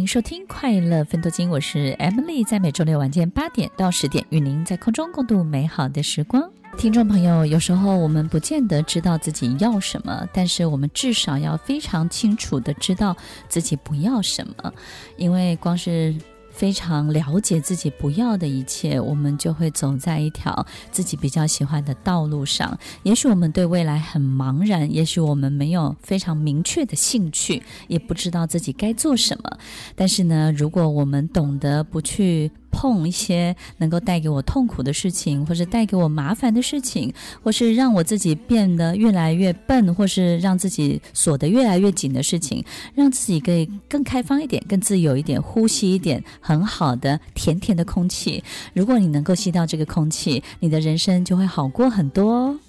您收听《快乐分多金》，我是 Emily，在每周六晚间八点到十点，与您在空中共度美好的时光。听众朋友，有时候我们不见得知道自己要什么，但是我们至少要非常清楚的知道自己不要什么，因为光是非常了解自己不要的一切，我们就会走在一条自己比较喜欢的道路上。也许我们对未来很茫然，也许我们没有非常明确的兴趣，也不知道自己该做什么。但是呢，如果我们懂得不去碰一些能够带给我痛苦的事情，或者带给我麻烦的事情，或是让我自己变得越来越笨，或是让自己锁得越来越紧的事情，让自己可以更开放一点、更自由一点，呼吸一点很好的甜甜的空气。如果你能够吸到这个空气，你的人生就会好过很多哦。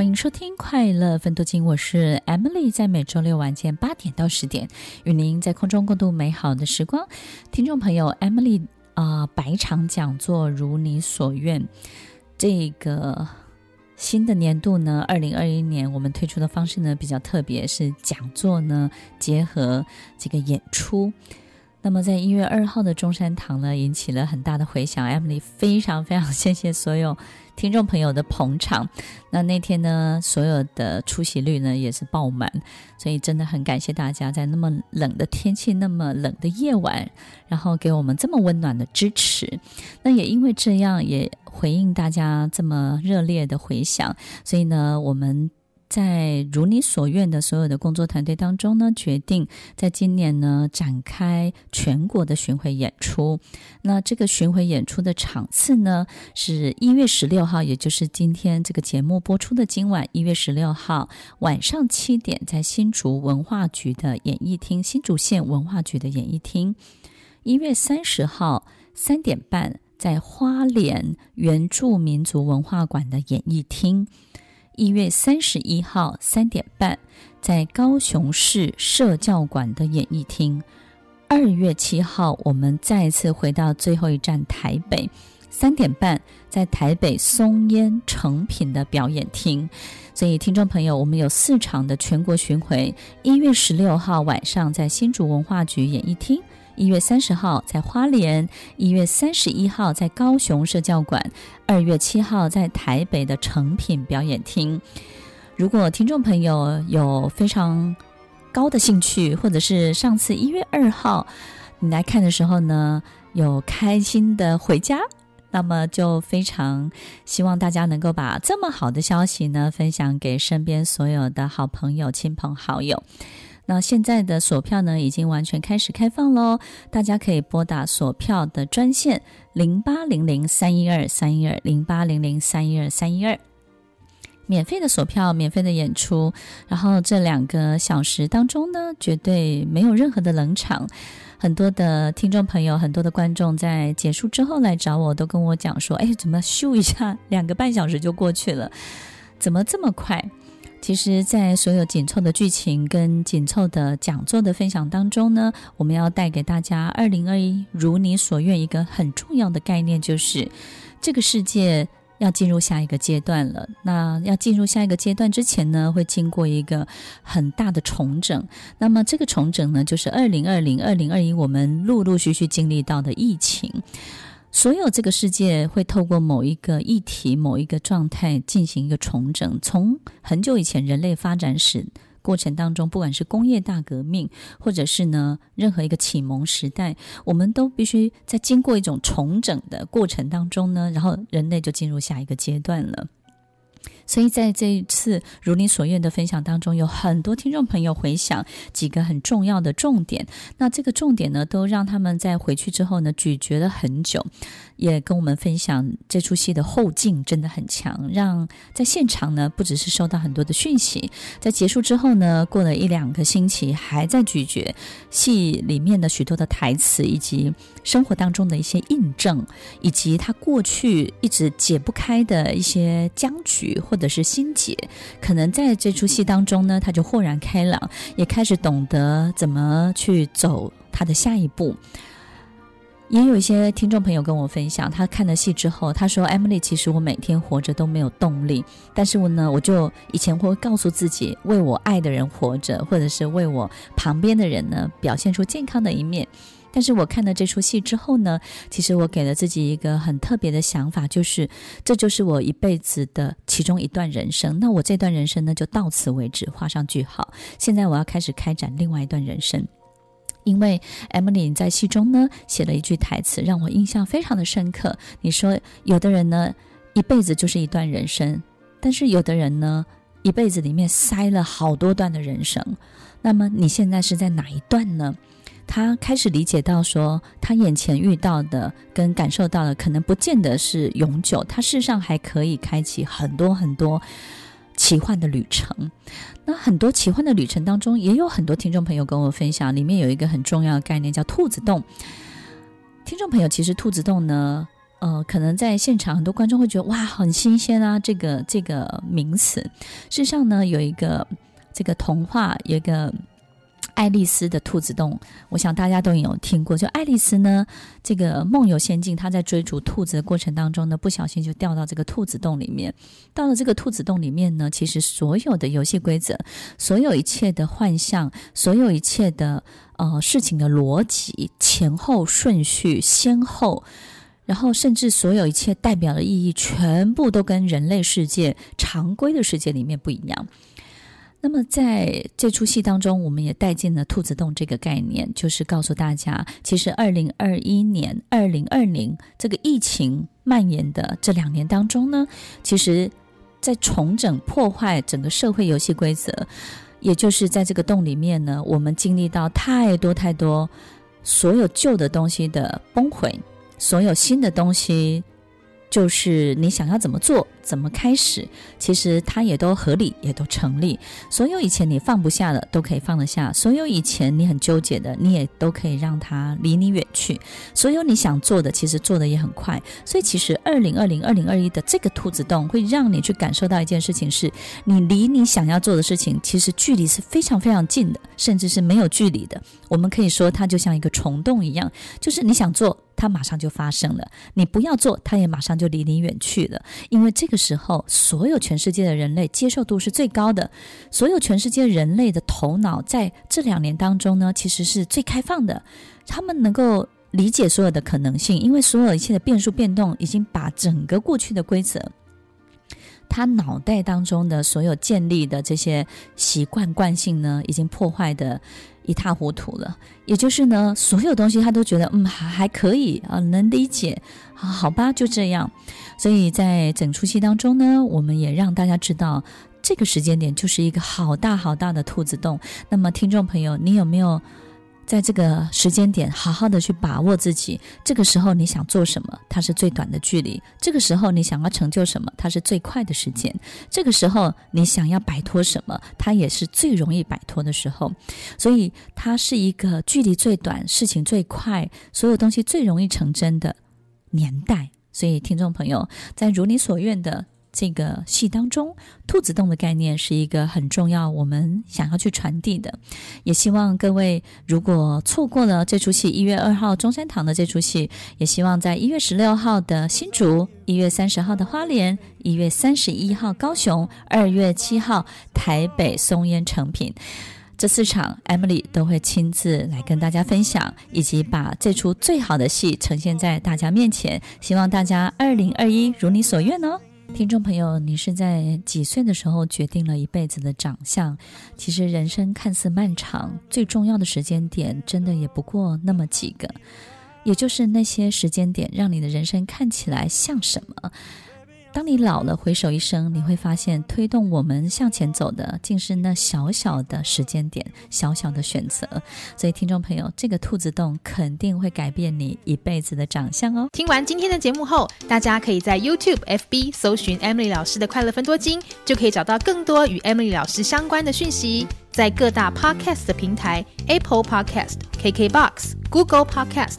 欢迎收听《快乐分多金》，我是 Emily，在每周六晚间八点到十点，与您在空中共度美好的时光。听众朋友，Emily 啊、呃，百场讲座如你所愿。这个新的年度呢，二零二一年，我们推出的方式呢比较特别，是讲座呢结合这个演出。那么在一月二号的中山堂呢，引起了很大的回响。Emily 非常非常谢谢所有。听众朋友的捧场，那那天呢，所有的出席率呢也是爆满，所以真的很感谢大家在那么冷的天气、那么冷的夜晚，然后给我们这么温暖的支持。那也因为这样，也回应大家这么热烈的回响，所以呢，我们。在如你所愿的所有的工作团队当中呢，决定在今年呢展开全国的巡回演出。那这个巡回演出的场次呢，是一月十六号，也就是今天这个节目播出的今晚，一月十六号晚上七点，在新竹文化局的演艺厅，新竹县文化局的演艺厅。一月三十号三点半，在花莲原住民族文化馆的演艺厅。一月三十一号三点半，在高雄市社教馆的演艺厅；二月七号，我们再次回到最后一站台北，三点半，在台北松烟成品的表演厅。所以，听众朋友，我们有四场的全国巡回。一月十六号晚上，在新竹文化局演艺厅。一月三十号在花莲，一月三十一号在高雄社教馆，二月七号在台北的诚品表演厅。如果听众朋友有非常高的兴趣，或者是上次一月二号你来看的时候呢，有开心的回家，那么就非常希望大家能够把这么好的消息呢分享给身边所有的好朋友、亲朋好友。那现在的索票呢，已经完全开始开放喽，大家可以拨打索票的专线零八零零三一二三一二零八零零三一二三一二，免费的索票，免费的演出。然后这两个小时当中呢，绝对没有任何的冷场。很多的听众朋友，很多的观众在结束之后来找我，都跟我讲说：“哎，怎么咻一下，两个半小时就过去了？怎么这么快？”其实，在所有紧凑的剧情跟紧凑的讲座的分享当中呢，我们要带给大家二零二一如你所愿一个很重要的概念，就是这个世界要进入下一个阶段了。那要进入下一个阶段之前呢，会经过一个很大的重整。那么这个重整呢，就是二零二零、二零二一我们陆陆续续经历到的疫情。所有这个世界会透过某一个议题、某一个状态进行一个重整。从很久以前人类发展史过程当中，不管是工业大革命，或者是呢任何一个启蒙时代，我们都必须在经过一种重整的过程当中呢，然后人类就进入下一个阶段了。所以在这一次如你所愿的分享当中，有很多听众朋友回想几个很重要的重点。那这个重点呢，都让他们在回去之后呢，咀嚼了很久，也跟我们分享这出戏的后劲真的很强，让在现场呢，不只是收到很多的讯息，在结束之后呢，过了一两个星期，还在咀嚼戏里面的许多的台词，以及生活当中的一些印证，以及他过去一直解不开的一些僵局或的是心结，可能在这出戏当中呢，他就豁然开朗，也开始懂得怎么去走他的下一步。也有一些听众朋友跟我分享，他看了戏之后，他说：“Emily，其实我每天活着都没有动力，但是我呢，我就以前会告诉自己，为我爱的人活着，或者是为我旁边的人呢，表现出健康的一面。但是我看了这出戏之后呢，其实我给了自己一个很特别的想法，就是这就是我一辈子的其中一段人生。那我这段人生呢，就到此为止，画上句号。现在我要开始开展另外一段人生。”因为 Emily 在戏中呢写了一句台词，让我印象非常的深刻。你说，有的人呢一辈子就是一段人生，但是有的人呢一辈子里面塞了好多段的人生。那么你现在是在哪一段呢？他开始理解到说，他眼前遇到的跟感受到的，可能不见得是永久，他事实上还可以开启很多很多。奇幻的旅程，那很多奇幻的旅程当中，也有很多听众朋友跟我分享，里面有一个很重要的概念叫兔子洞。听众朋友，其实兔子洞呢，呃，可能在现场很多观众会觉得哇，很新鲜啊，这个这个名词。事实上呢，有一个这个童话，有一个。爱丽丝的兔子洞，我想大家都有听过。就爱丽丝呢，这个梦游仙境，她在追逐兔子的过程当中呢，不小心就掉到这个兔子洞里面。到了这个兔子洞里面呢，其实所有的游戏规则，所有一切的幻象，所有一切的呃事情的逻辑、前后顺序、先后，然后甚至所有一切代表的意义，全部都跟人类世界常规的世界里面不一样。那么在这出戏当中，我们也带进了兔子洞这个概念，就是告诉大家，其实二零二一年、二零二零这个疫情蔓延的这两年当中呢，其实，在重整、破坏整个社会游戏规则，也就是在这个洞里面呢，我们经历到太多太多，所有旧的东西的崩毁，所有新的东西。就是你想要怎么做，怎么开始，其实它也都合理，也都成立。所有以前你放不下的，都可以放得下；所有以前你很纠结的，你也都可以让它离你远去。所有你想做的，其实做得也很快。所以，其实二零二零、二零二一的这个兔子洞，会让你去感受到一件事情是：是你离你想要做的事情，其实距离是非常非常近的，甚至是没有距离的。我们可以说，它就像一个虫洞一样，就是你想做。它马上就发生了，你不要做，它也马上就离你远去了。因为这个时候，所有全世界的人类接受度是最高的，所有全世界人类的头脑在这两年当中呢，其实是最开放的。他们能够理解所有的可能性，因为所有一切的变数变动已经把整个过去的规则，他脑袋当中的所有建立的这些习惯惯性呢，已经破坏的。一塌糊涂了，也就是呢，所有东西他都觉得嗯还还可以啊，能理解啊，好吧，就这样。所以在整出戏当中呢，我们也让大家知道，这个时间点就是一个好大好大的兔子洞。那么，听众朋友，你有没有？在这个时间点，好好的去把握自己。这个时候你想做什么，它是最短的距离；这个时候你想要成就什么，它是最快的时间；这个时候你想要摆脱什么，它也是最容易摆脱的时候。所以它是一个距离最短、事情最快、所有东西最容易成真的年代。所以，听众朋友，在如你所愿的。这个戏当中，兔子洞的概念是一个很重要，我们想要去传递的。也希望各位如果错过了这出戏，一月二号中山堂的这出戏，也希望在一月十六号的新竹，一月三十号的花莲，一月三十一号高雄，二月七号台北松烟成品这四场，Emily 都会亲自来跟大家分享，以及把这出最好的戏呈现在大家面前。希望大家二零二一如你所愿哦。听众朋友，你是在几岁的时候决定了一辈子的长相？其实人生看似漫长，最重要的时间点，真的也不过那么几个，也就是那些时间点，让你的人生看起来像什么？当你老了，回首一生，你会发现推动我们向前走的，竟是那小小的时间点、小小的选择。所以，听众朋友，这个兔子洞肯定会改变你一辈子的长相哦。听完今天的节目后，大家可以在 YouTube、FB 搜寻 Emily 老师的快乐分多金，就可以找到更多与 Emily 老师相关的讯息。在各大 Podcast 的平台，Apple Podcast、KKBox、Google Podcast、